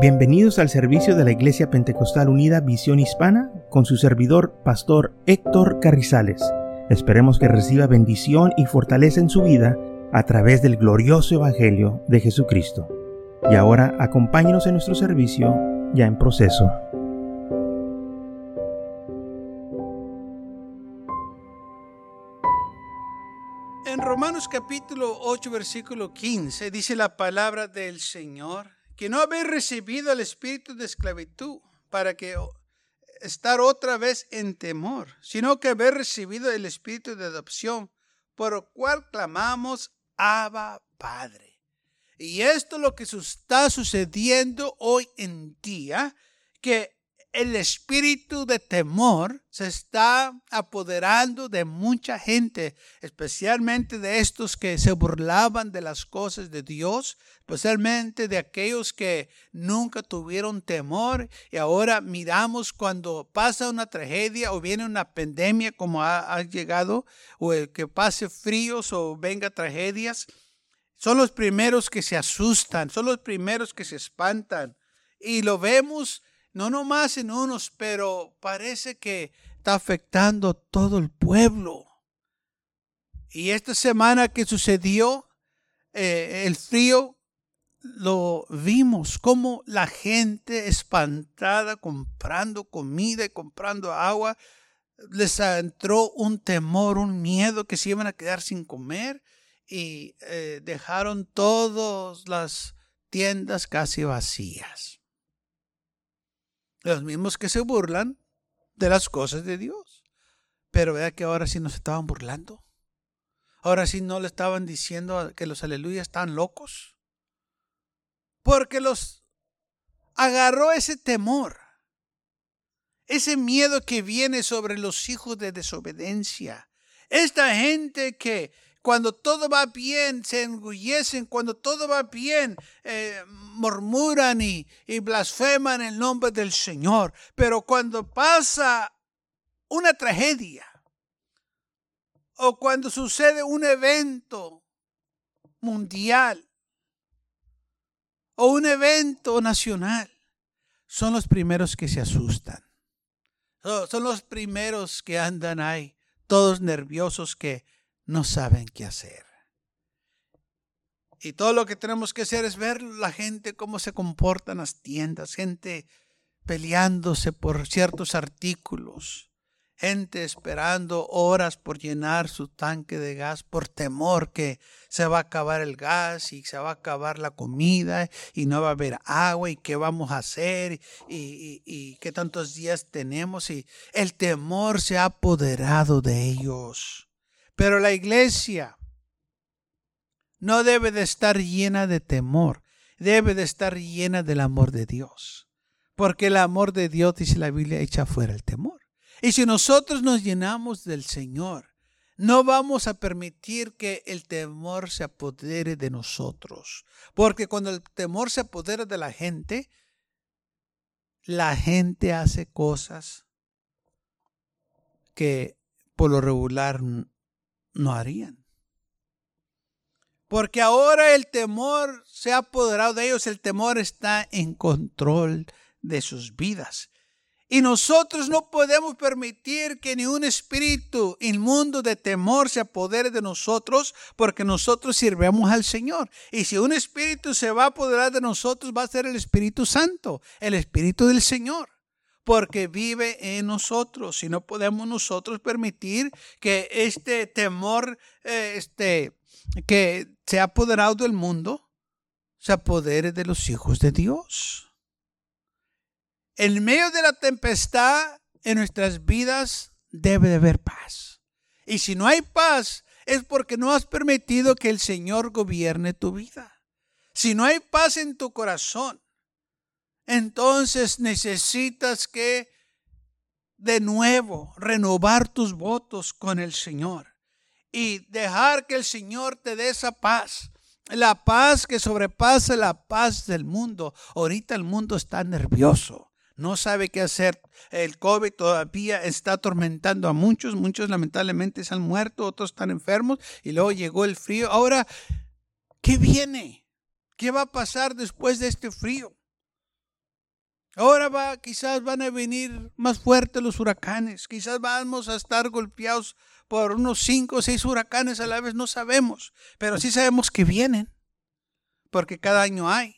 Bienvenidos al servicio de la Iglesia Pentecostal Unida Visión Hispana con su servidor, Pastor Héctor Carrizales. Esperemos que reciba bendición y fortaleza en su vida a través del glorioso Evangelio de Jesucristo. Y ahora acompáñenos en nuestro servicio ya en proceso. En Romanos capítulo 8, versículo 15 dice la palabra del Señor que no habéis recibido el espíritu de esclavitud para que estar otra vez en temor, sino que habéis recibido el espíritu de adopción, por lo cual clamamos Abba Padre. Y esto es lo que está sucediendo hoy en día, que el espíritu de temor se está apoderando de mucha gente, especialmente de estos que se burlaban de las cosas de Dios, especialmente de aquellos que nunca tuvieron temor y ahora miramos cuando pasa una tragedia o viene una pandemia como ha, llegado, o el que pase fríos o venga tragedias, son los primeros que se asustan, son los primeros que se espantan. Y lo vemos no nomás en unos, pero parece que está afectando todo el pueblo. Y esta semana que sucedió eh, el frío, lo vimos como la gente espantada comprando comida y comprando agua, les entró un temor, un miedo que se iban a quedar sin comer y eh, dejaron todas las tiendas casi vacías. Los mismos que se burlan de las cosas de Dios. Pero vea que ahora sí nos estaban burlando. Ahora sí no le estaban diciendo que los aleluyas están locos. Porque los agarró ese temor. Ese miedo que viene sobre los hijos de desobediencia. Esta gente que cuando todo va bien, se engullecen, cuando todo va bien, eh, murmuran y, y blasfeman el nombre del Señor. Pero cuando pasa una tragedia o cuando sucede un evento mundial o un evento nacional, son los primeros que se asustan. Son los primeros que andan ahí, todos nerviosos que no saben qué hacer. Y todo lo que tenemos que hacer es ver la gente cómo se comporta en las tiendas, gente peleándose por ciertos artículos, gente esperando horas por llenar su tanque de gas por temor que se va a acabar el gas y se va a acabar la comida y no va a haber agua y qué vamos a hacer y, y qué tantos días tenemos y el temor se ha apoderado de ellos. Pero la iglesia no debe de estar llena de temor, debe de estar llena del amor de Dios. Porque el amor de Dios, dice la Biblia, echa fuera el temor. Y si nosotros nos llenamos del Señor, no vamos a permitir que el temor se apodere de nosotros. Porque cuando el temor se apodera de la gente, la gente hace cosas que por lo regular no harían. Porque ahora el temor se ha apoderado de ellos, el temor está en control de sus vidas. Y nosotros no podemos permitir que ni un espíritu inmundo de temor se apodere de nosotros porque nosotros sirvemos al Señor. Y si un espíritu se va a apoderar de nosotros, va a ser el Espíritu Santo, el Espíritu del Señor porque vive en nosotros. Y no podemos nosotros permitir que este temor eh, este, que se ha apoderado del mundo se apodere de los hijos de Dios. En medio de la tempestad en nuestras vidas debe de haber paz. Y si no hay paz, es porque no has permitido que el Señor gobierne tu vida. Si no hay paz en tu corazón, entonces necesitas que de nuevo renovar tus votos con el Señor y dejar que el Señor te dé esa paz. La paz que sobrepasa la paz del mundo. Ahorita el mundo está nervioso. No sabe qué hacer. El COVID todavía está atormentando a muchos. Muchos lamentablemente se han muerto, otros están enfermos. Y luego llegó el frío. Ahora, ¿qué viene? ¿Qué va a pasar después de este frío? Ahora va, quizás van a venir más fuertes los huracanes, quizás vamos a estar golpeados por unos cinco o seis huracanes a la vez, no sabemos, pero sí sabemos que vienen, porque cada año hay.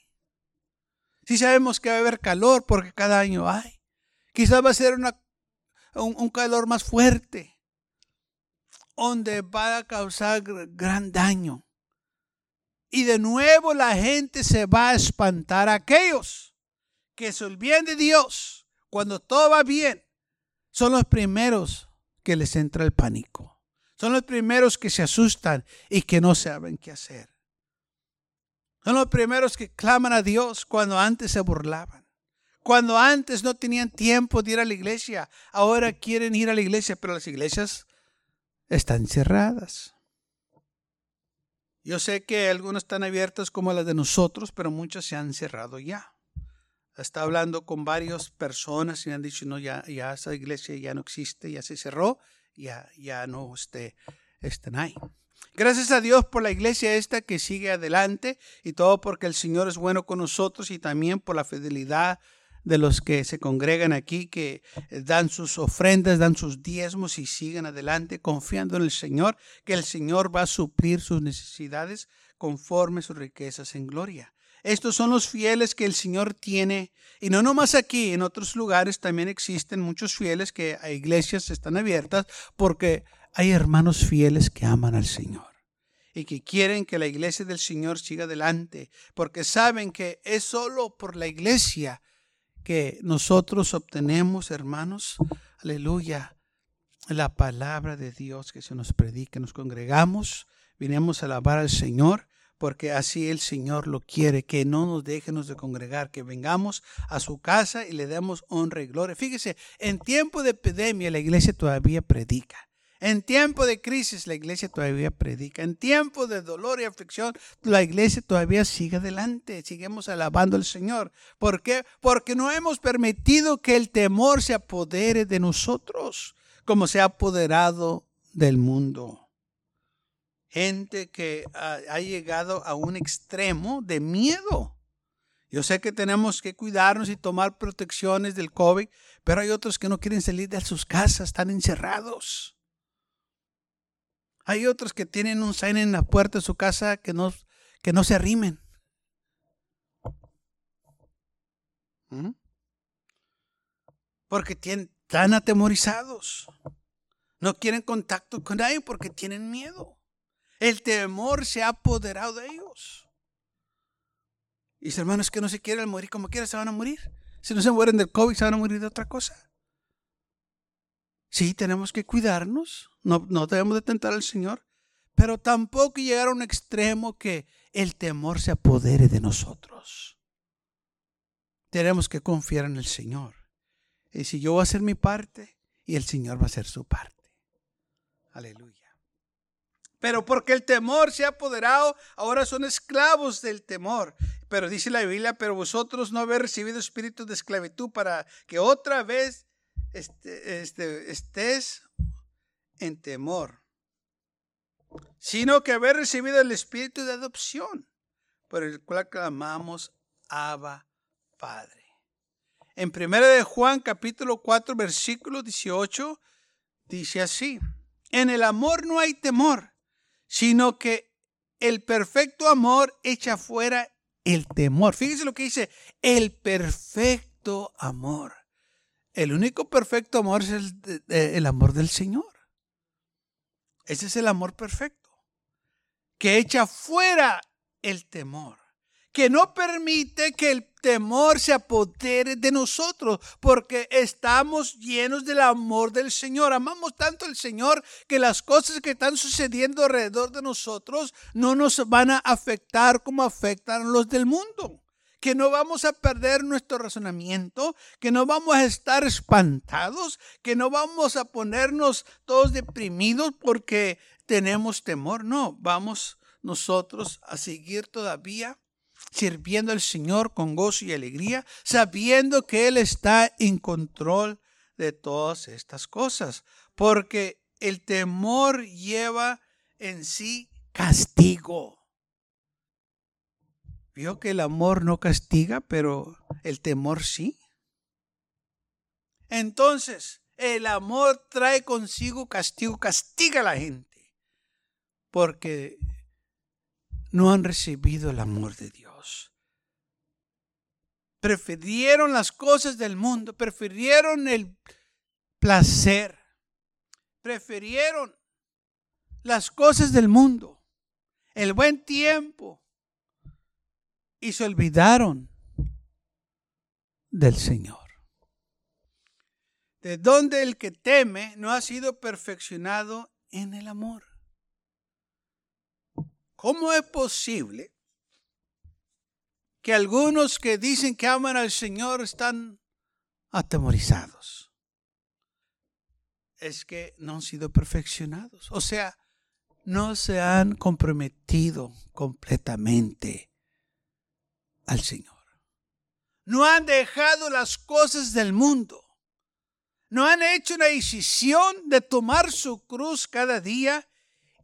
Sí sabemos que va a haber calor, porque cada año hay. Quizás va a ser una, un, un calor más fuerte, donde va a causar gran daño. Y de nuevo la gente se va a espantar a aquellos que se olviden de Dios cuando todo va bien. Son los primeros que les entra el pánico. Son los primeros que se asustan y que no saben qué hacer. Son los primeros que claman a Dios cuando antes se burlaban. Cuando antes no tenían tiempo de ir a la iglesia, ahora quieren ir a la iglesia, pero las iglesias están cerradas. Yo sé que algunas están abiertas como las de nosotros, pero muchas se han cerrado ya. Está hablando con varias personas y han dicho, no, ya, ya esa iglesia ya no existe, ya se cerró, ya, ya no esté, están ahí. Gracias a Dios por la iglesia esta que sigue adelante y todo porque el Señor es bueno con nosotros y también por la fidelidad de los que se congregan aquí, que dan sus ofrendas, dan sus diezmos y siguen adelante confiando en el Señor, que el Señor va a suplir sus necesidades conforme sus riquezas en gloria. Estos son los fieles que el Señor tiene. Y no nomás aquí, en otros lugares también existen muchos fieles que a iglesias están abiertas porque hay hermanos fieles que aman al Señor y que quieren que la iglesia del Señor siga adelante, porque saben que es solo por la iglesia que nosotros obtenemos, hermanos, aleluya, la palabra de Dios que se nos predica. Nos congregamos, vinimos a alabar al Señor, porque así el Señor lo quiere, que no nos dejemos de congregar, que vengamos a su casa y le demos honra y gloria. Fíjese, en tiempo de epidemia la iglesia todavía predica. En tiempo de crisis la iglesia todavía predica. En tiempo de dolor y aflicción la iglesia todavía sigue adelante. Seguimos alabando al Señor. ¿Por qué? Porque no hemos permitido que el temor se apodere de nosotros como se ha apoderado del mundo. Gente que ha, llegado a un extremo de miedo. Yo sé que tenemos que cuidarnos y tomar protecciones del COVID, pero hay otros que no quieren salir de sus casas, están encerrados. Hay otros que tienen un sign en la puerta de su casa que no, que no se arrimen. ¿Mm? Porque tienen, están atemorizados. No quieren contacto con nadie porque tienen miedo. El temor se ha apoderado de ellos. Y hermanos que no se quieren morir como quieran, se van a morir. Si no se mueren del COVID, se van a morir de otra cosa. Sí, tenemos que cuidarnos, no, no debemos de tentar al Señor, pero tampoco llegar a un extremo que el temor se apodere de nosotros. Tenemos que confiar en el Señor. Y si yo voy a hacer mi parte, y el Señor va a hacer su parte. Aleluya. Pero porque el temor se ha apoderado, ahora son esclavos del temor. Pero dice la Biblia, pero vosotros no habéis recibido espíritu de esclavitud para que otra vez este, este, estés en temor, sino que haber recibido el espíritu de adopción, por el cual clamamos Abba Padre. En 1 de Juan capítulo 4 versículo 18 dice así, en el amor no hay temor, sino que el perfecto amor echa fuera el temor. Fíjese lo que dice, el perfecto amor. El único perfecto amor es el, amor del Señor. Ese es el amor perfecto. Que echa fuera el temor. Que no permite que el temor se apodere de nosotros. Porque estamos llenos del amor del Señor. Amamos tanto al Señor que las cosas que están sucediendo alrededor de nosotros no nos van a afectar como afectan los del mundo que no vamos a perder nuestro razonamiento, que no vamos a estar espantados, que no vamos a ponernos todos deprimidos porque tenemos temor. No, vamos nosotros a seguir todavía sirviendo al Señor con gozo y alegría, sabiendo que Él está en control de todas estas cosas, porque el temor lleva en sí castigo. Vio que el amor no castiga, pero el temor sí. Entonces, el amor trae consigo castigo, castiga a la gente, porque no han recibido el amor de Dios. Prefirieron las cosas del mundo, prefirieron el placer, prefirieron las cosas del mundo, el buen tiempo, y se olvidaron del Señor. De donde el que teme no ha sido perfeccionado en el amor. ¿Cómo es posible que algunos que dicen que aman al Señor están atemorizados? Es que no han sido perfeccionados. O sea, no se han comprometido completamente al Señor. No han dejado las cosas del mundo. No han hecho una decisión de tomar su cruz cada día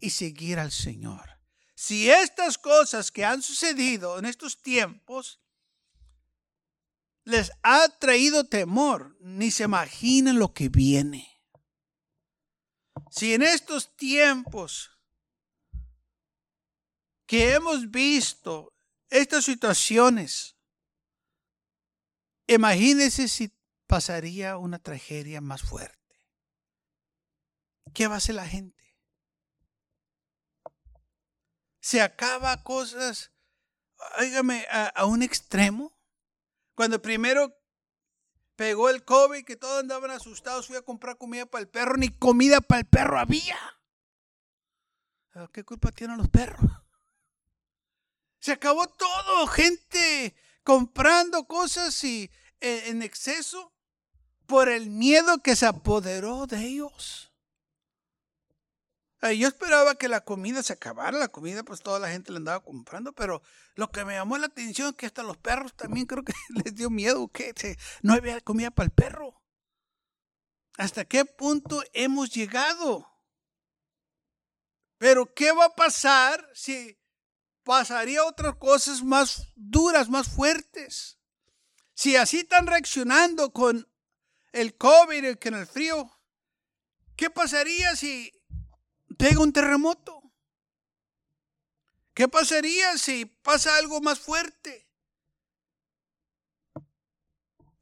y seguir al Señor. Si estas cosas que han sucedido en estos tiempos les ha traído temor, ni se imaginan lo que viene. Si en estos tiempos que hemos visto estas situaciones, imagínense si pasaría una tragedia más fuerte. ¿Qué va a hacer la gente? Se acaba cosas, óigame, a, un extremo. Cuando primero pegó el COVID, que todos andaban asustados, fui a comprar comida para el perro, ni comida para el perro había. ¿Qué culpa tienen los perros? Se acabó todo, gente comprando cosas y e, en exceso por el miedo que se apoderó de ellos. Yo esperaba que la comida se acabara, la comida pues toda la gente la andaba comprando, pero lo que me llamó la atención es que hasta los perros también creo que les dio miedo que no había comida para el perro. ¿Hasta qué punto hemos llegado? Pero ¿qué va a pasar si pasaría otras cosas más duras, más fuertes? Si así están reaccionando con el COVID, y con el frío, ¿qué pasaría si pega un terremoto? ¿Qué pasaría si pasa algo más fuerte?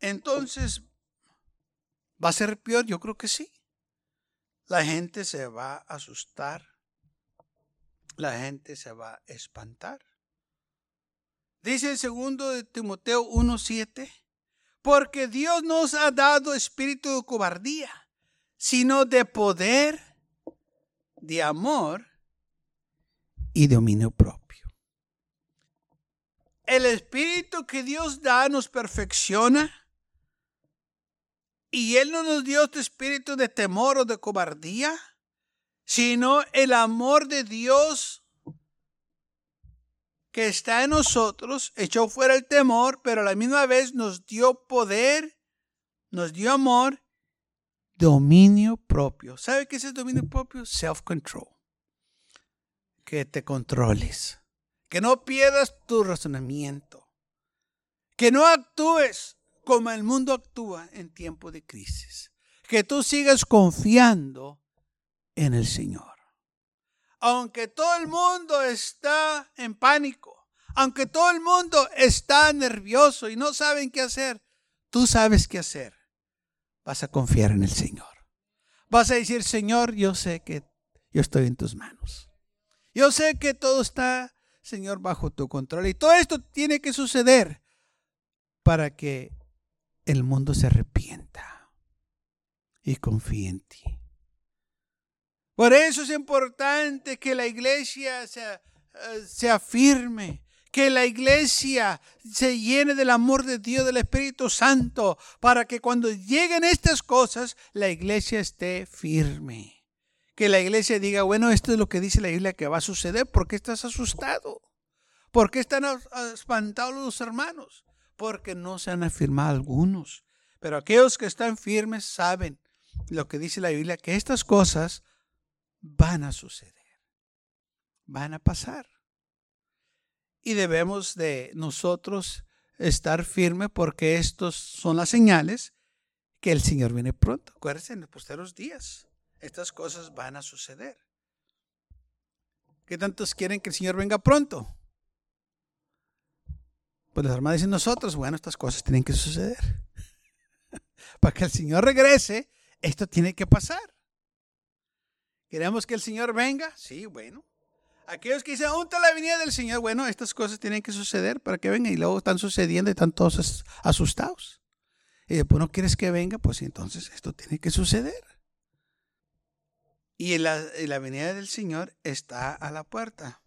Entonces, ¿va a ser peor? Yo creo que sí. La gente se va a asustar. La gente se va a espantar. Dice el segundo de Timoteo 1.7, porque Dios nos ha dado espíritu de cobardía, sino de poder, de amor y dominio propio. El espíritu que Dios da nos perfecciona y Él no nos dio este espíritu de temor o de cobardía, sino el amor de Dios que está en nosotros, echó fuera el temor, pero a la misma vez nos dio poder, nos dio amor, dominio propio. ¿Sabe qué es el dominio propio? Self-control. Que te controles, que no pierdas tu razonamiento, que no actúes como el mundo actúa en tiempo de crisis, que tú sigas confiando en el Señor aunque todo el mundo está en pánico, aunque todo el mundo está nervioso y no saben qué hacer, tú sabes qué hacer. Vas a confiar en el Señor. Vas a decir, Señor, yo sé que yo estoy en tus manos. Yo sé que todo está, Señor, bajo tu control. Y todo esto tiene que suceder para que el mundo se arrepienta y confíe en ti. Por eso es importante que la iglesia se, eh, se, afirme, que la iglesia se llene del amor de Dios, del Espíritu Santo, para que cuando lleguen estas cosas, la iglesia esté firme. Que la iglesia diga, bueno, esto es lo que dice la Biblia que va a suceder, ¿por qué estás asustado? ¿Por qué están espantados los hermanos? Porque no se han afirmado algunos. Pero aquellos que están firmes saben lo que dice la Biblia, que estas cosas van a suceder, van a pasar. Y debemos de nosotros estar firmes porque estos son las señales que el Señor viene pronto. Acuérdense, en los posteros días, estas cosas van a suceder. ¿Qué tantos quieren que el Señor venga pronto? Pues las hermanas dicen nosotros, bueno, estas cosas tienen que suceder. Para que el Señor regrese, esto tiene que pasar. ¿Queremos que el Señor venga? Sí, bueno. Aquellos que dicen, ¿dónde está la venida del Señor? Bueno, estas cosas tienen que suceder para que venga y luego están sucediendo y están todos asustados. Y después no quieres que venga, pues entonces esto tiene que suceder. Y la, la venida del Señor está a la puerta.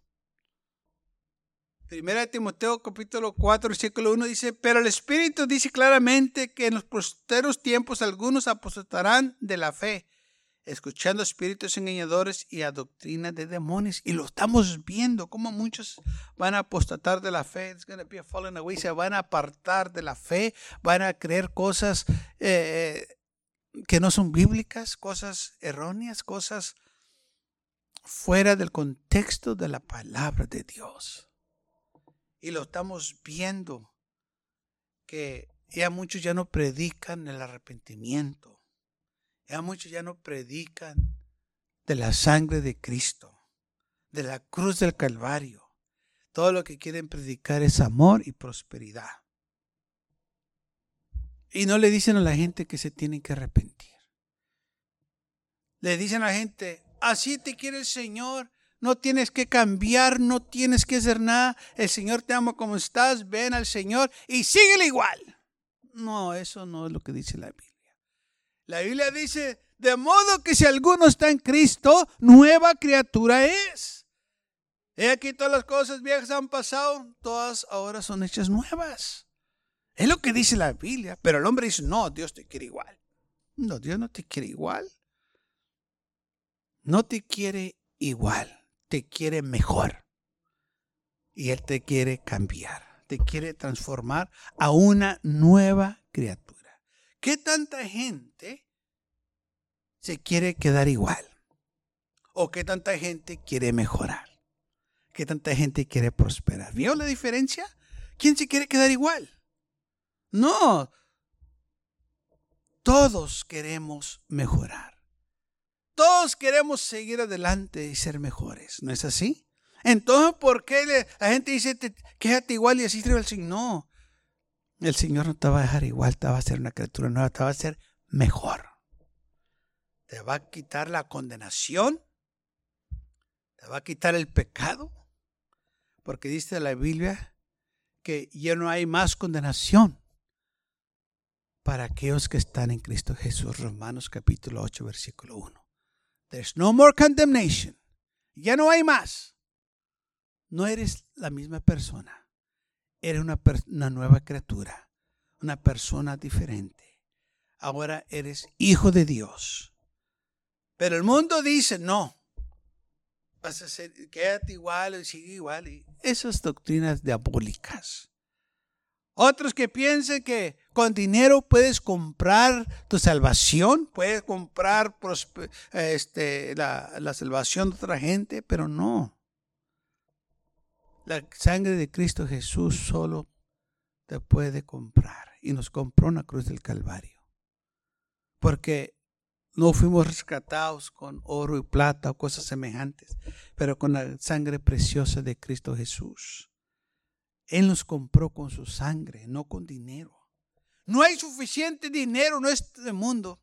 Primera de Timoteo capítulo 4 versículo 1 dice, pero el Espíritu dice claramente que en los posteros tiempos algunos apostatarán de la fe, escuchando espíritus engañadores y a doctrina de demonios. Y lo estamos viendo, como muchos van a apostatar de la fe, se van a apartar de la fe, van a creer cosas eh, que no son bíblicas, cosas erróneas, cosas fuera del contexto de la palabra de Dios. Y lo estamos viendo que ya muchos ya no predican el arrepentimiento. Ya muchos ya no predican de la sangre de Cristo, de la cruz del Calvario. Todo lo que quieren predicar es amor y prosperidad. Y no le dicen a la gente que se tienen que arrepentir. Le dicen a la gente, así te quiere el Señor, no tienes que cambiar, no tienes que hacer nada. El Señor te ama como estás, ven al Señor y síguele igual. No, eso no es lo que dice la Biblia. La Biblia dice, de modo que si alguno está en Cristo, nueva criatura es. He aquí todas las cosas viejas han pasado, todas ahora son hechas nuevas. Es lo que dice la Biblia, pero el hombre dice, no, Dios te quiere igual. No, Dios no te quiere igual. No te quiere igual te quiere mejor. Y Él te quiere cambiar, te quiere transformar a una nueva criatura. ¿Qué tanta gente se quiere quedar igual? ¿O qué tanta gente quiere mejorar? ¿Qué tanta gente quiere prosperar? ¿Vio la diferencia? ¿Quién se quiere quedar igual? No. Todos queremos mejorar. Todos queremos seguir adelante y ser mejores, ¿no es así? Entonces, ¿por qué la gente dice, quédate igual y así sirve el Señor? No, el Señor no te va a dejar igual, te va a hacer una criatura nueva, te va a hacer mejor. Te va a quitar la condenación, te va a quitar el pecado, porque dice la Biblia que ya no hay más condenación para aquellos que están en Cristo Jesús. Romanos capítulo 8, versículo 1. There's no more condemnation. Ya no hay más. No eres la misma persona. Eres una, una nueva criatura, una persona diferente. Ahora eres hijo de Dios. Pero el mundo dice, no, vas a ser, quédate igual y sigue igual. Y esas doctrinas diabólicas. Otros que piensen que con dinero puedes comprar tu salvación, puedes comprar este, la, la salvación de otra gente, pero no. La sangre de Cristo Jesús solo te puede comprar y nos compró en la cruz del Calvario. Porque no fuimos rescatados con oro y plata o cosas semejantes, pero con la sangre preciosa de Cristo Jesús. Él nos compró con su sangre, no con dinero. No hay suficiente dinero en este mundo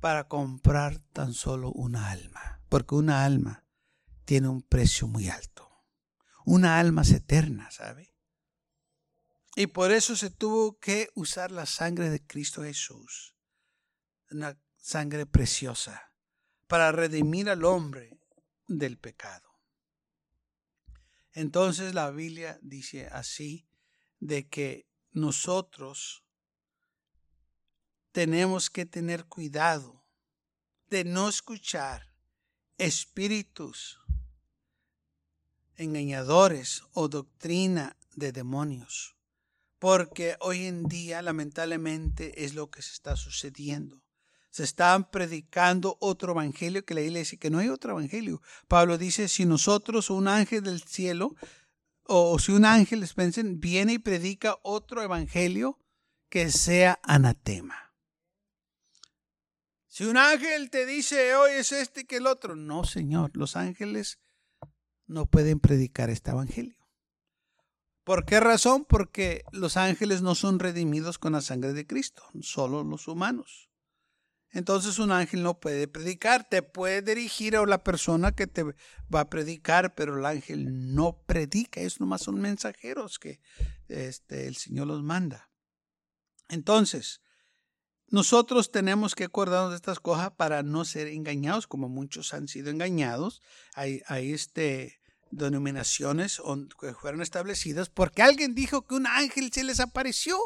para comprar tan solo una alma, porque una alma tiene un precio muy alto. Una alma eterna, ¿sabe? Y por eso se tuvo que usar la sangre de Cristo Jesús, una sangre preciosa, para redimir al hombre del pecado. Entonces la Biblia dice así, de que nosotros tenemos que tener cuidado de no escuchar espíritus engañadores o doctrina de demonios, porque hoy en día lamentablemente es lo que se está sucediendo se están predicando otro evangelio que la iglesia dice que no hay otro evangelio. Pablo dice, si nosotros, un ángel del cielo, o si un ángel, pensen, viene y predica otro evangelio que sea anatema. Si un ángel te dice hoy es este que el otro, no, Señor, los ángeles no pueden predicar este evangelio. ¿Por qué razón? Porque los ángeles no son redimidos con la sangre de Cristo, solo los humanos. Entonces un ángel no puede predicar, te puede dirigir a la persona que te va a predicar, pero el ángel no predica, es nomás son mensajeros que este, el Señor los manda. Entonces, nosotros tenemos que acordarnos de estas cosas para no ser engañados, como muchos han sido engañados. Hay, este, denominaciones que fueron establecidas porque alguien dijo que un ángel se les apareció.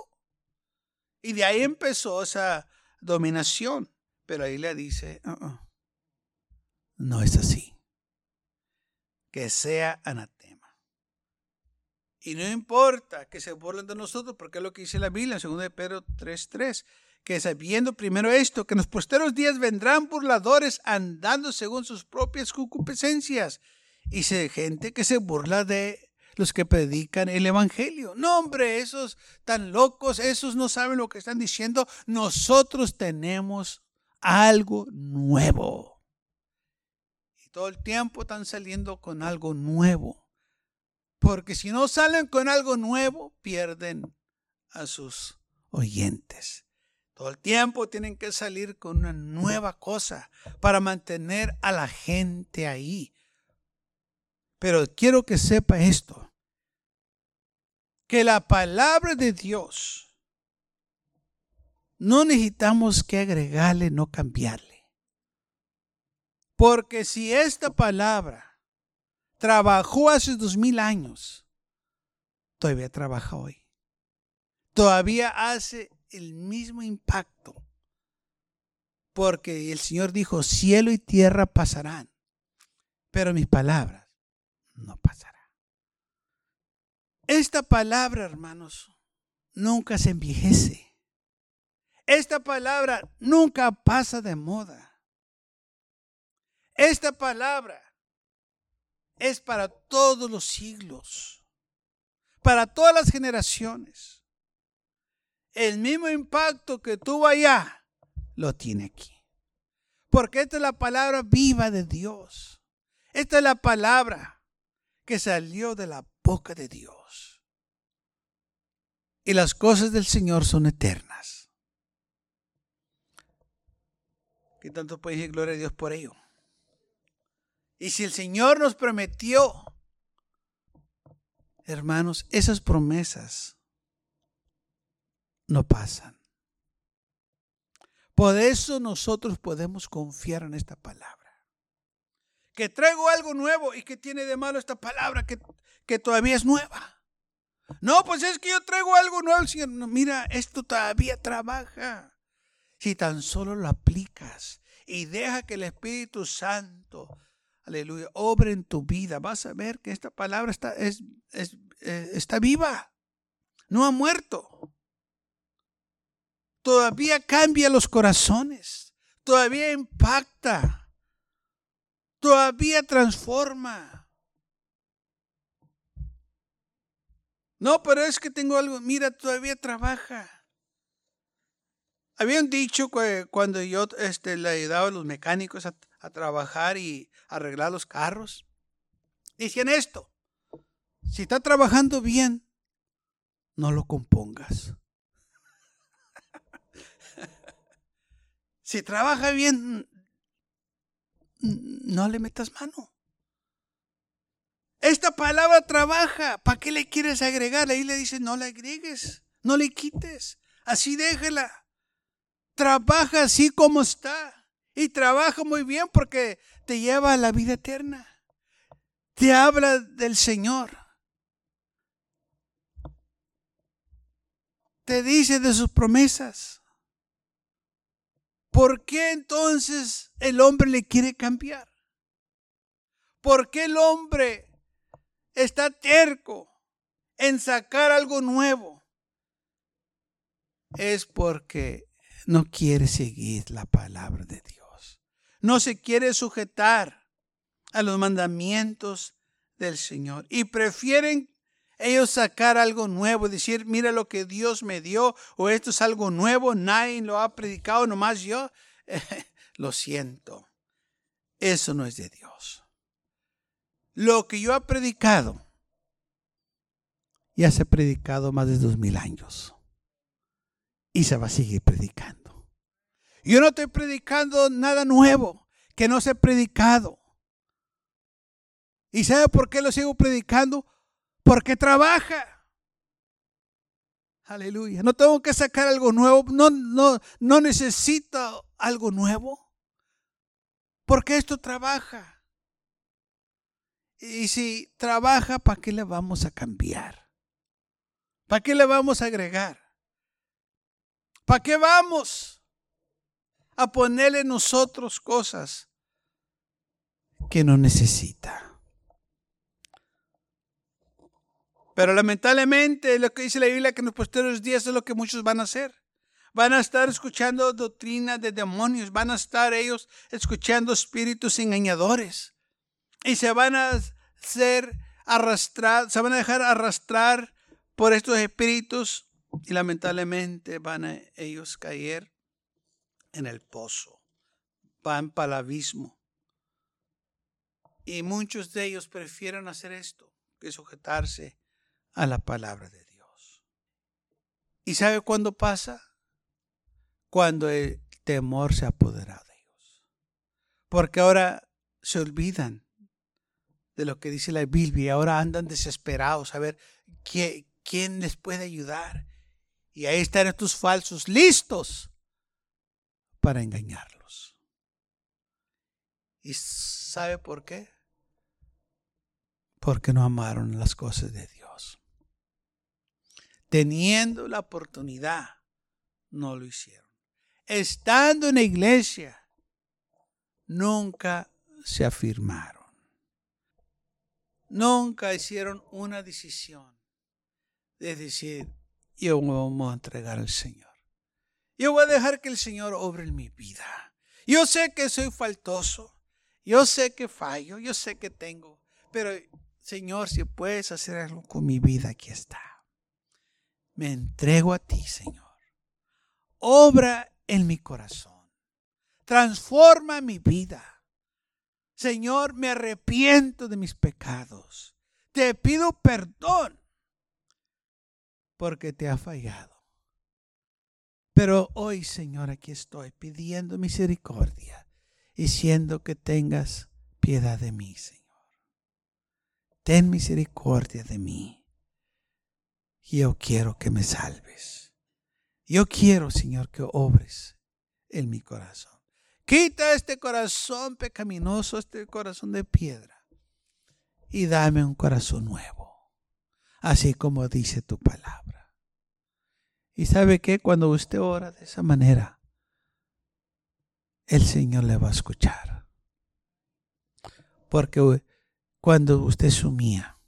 Y de ahí empezó esa dominación. Pero ahí le dice, uh-uh, no es así. Que sea anatema. Y no importa que se burlen de nosotros, porque es lo que dice la Biblia en 2 de Pedro 3.3, que sabiendo primero esto, que en los posteros días vendrán burladores andando según sus propias concupiscencias y se gente que se burla de los que predican el Evangelio. No, hombre, esos tan locos, esos no saben lo que están diciendo. Nosotros tenemos algo nuevo. Y todo el tiempo están saliendo con algo nuevo. Porque si no salen con algo nuevo, pierden a sus oyentes. Todo el tiempo tienen que salir con una nueva cosa para mantener a la gente ahí. Pero quiero que sepa esto, que la palabra de Dios no necesitamos que agregarle, no cambiarle. Porque si esta palabra trabajó hace dos mil años, todavía trabaja hoy. Todavía hace el mismo impacto. Porque el Señor dijo, cielo y tierra pasarán, pero mis palabras no pasará. Esta palabra, hermanos, nunca se envejece. Esta palabra nunca pasa de moda. Esta palabra es para todos los siglos, para todas las generaciones. El mismo impacto que tuvo allá, lo tiene aquí. Porque esta es la palabra viva de Dios. Esta es la palabra que salió de la boca de Dios. Y las cosas del Señor son eternas. ¿Qué tanto puede decir gloria a Dios por ello? Y si el Señor nos prometió, hermanos, esas promesas no pasan. Por eso nosotros podemos confiar en esta palabra que traigo algo nuevo y que tiene de malo esta palabra que, que todavía es nueva. No, pues es que yo traigo algo nuevo, Señor. mira, esto todavía trabaja. Si tan solo lo aplicas y deja que el Espíritu Santo, aleluya, obre en tu vida, vas a ver que esta palabra está, es, eh, está viva. No ha muerto. Todavía cambia los corazones. Todavía impacta todavía transforma. No, pero es que tengo algo, mira, todavía trabaja. Habían dicho cuando yo este, le ayudaba a los mecánicos a, a trabajar y arreglar los carros, decían esto, si está trabajando bien, no lo compongas. Si trabaja bien, no le metas mano. Esta palabra trabaja. ¿Para qué le quieres agregar? Ahí le dice, no le agregues, no le quites. Así déjela. Trabaja así como está. Y trabaja muy bien porque te lleva a la vida eterna. Te habla del Señor. Te dice de sus promesas. ¿Por qué entonces el hombre le quiere cambiar? ¿Por qué el hombre está terco en sacar algo nuevo? Es porque no quiere seguir la palabra de Dios. No se quiere sujetar a los mandamientos del Señor y prefieren ellos sacar algo nuevo, decir, mira lo que Dios me dio, o esto es algo nuevo, nadie lo ha predicado, nomás yo. lo siento, eso no es de Dios. Lo que yo he predicado, ya se ha predicado más de dos mil años. Y se va a seguir predicando. Yo no estoy predicando nada nuevo que no se ha predicado. ¿Y sabe por qué lo sigo predicando? Porque trabaja. Aleluya. No tengo que sacar algo nuevo. No, no, no necesito algo nuevo. Porque esto trabaja. Y si trabaja, ¿para qué le vamos a cambiar? ¿Para qué le vamos a agregar? ¿Para qué vamos a ponerle nosotros cosas que no necesita? Pero lamentablemente lo que dice la Biblia que en los posteriores días es lo que muchos van a hacer. Van a estar escuchando doctrina de demonios, van a estar ellos escuchando espíritus engañadores y se van a ser arrastrados, se van a dejar arrastrar por estos espíritus y lamentablemente van a ellos caer en el pozo, van para el abismo. Y muchos de ellos prefieren hacer esto que sujetarse a la palabra de Dios. ¿Y sabe cuándo pasa? Cuando el temor se apodera de ellos. Porque ahora se olvidan de lo que dice la Biblia ahora andan desesperados a ver quién les puede ayudar. Y ahí están estos falsos listos para engañarlos. ¿Y sabe por qué? Porque no amaron las cosas de Dios teniendo la oportunidad, no lo hicieron. Estando en la iglesia, nunca se afirmaron. Nunca hicieron una decisión de decir, yo me voy a entregar al Señor. Yo voy a dejar que el Señor obre en mi vida. Yo sé que soy faltoso. Yo sé que fallo. Yo sé que tengo. Pero, Señor, si puedes hacer algo con mi vida, aquí está me entrego a ti, Señor. Obra en mi corazón. Transforma mi vida. Señor, me arrepiento de mis pecados. Te pido perdón porque te ha fallado. Pero hoy, Señor, aquí estoy pidiendo misericordia y siendo que tengas piedad de mí, Señor. Ten misericordia de mí yo quiero que me salves. Yo quiero, Señor, que obres en mi corazón. Quita este corazón pecaminoso, este corazón de piedra, y dame un corazón nuevo, así como dice tu palabra. Y sabe que cuando usted ora de esa manera, el Señor le va a escuchar. Porque cuando usted sumía,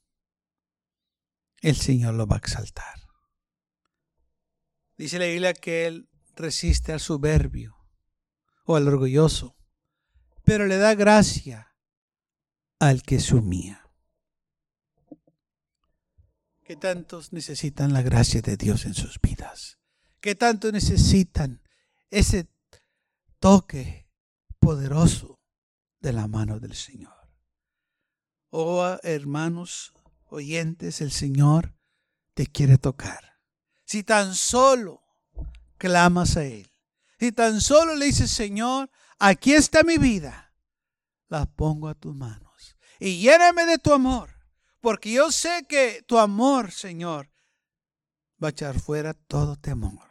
el Señor lo va a exaltar. Dice la Biblia que Él resiste al soberbio o al orgulloso, pero le da gracia al que sumía. ¿Qué tantos necesitan la gracia de Dios en sus vidas? ¿Qué tanto necesitan ese toque poderoso de la mano del Señor? Oh, hermanos, oyentes, el Señor te quiere tocar. Si tan solo clamas a Él, si tan solo le dices, Señor, aquí está mi vida, la pongo a tus manos y lléname de tu amor, porque yo sé que tu amor, Señor, va a echar fuera todo temor.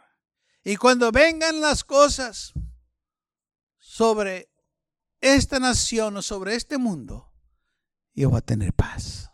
Y cuando vengan las cosas sobre esta nación o sobre este mundo, yo voy a tener paz.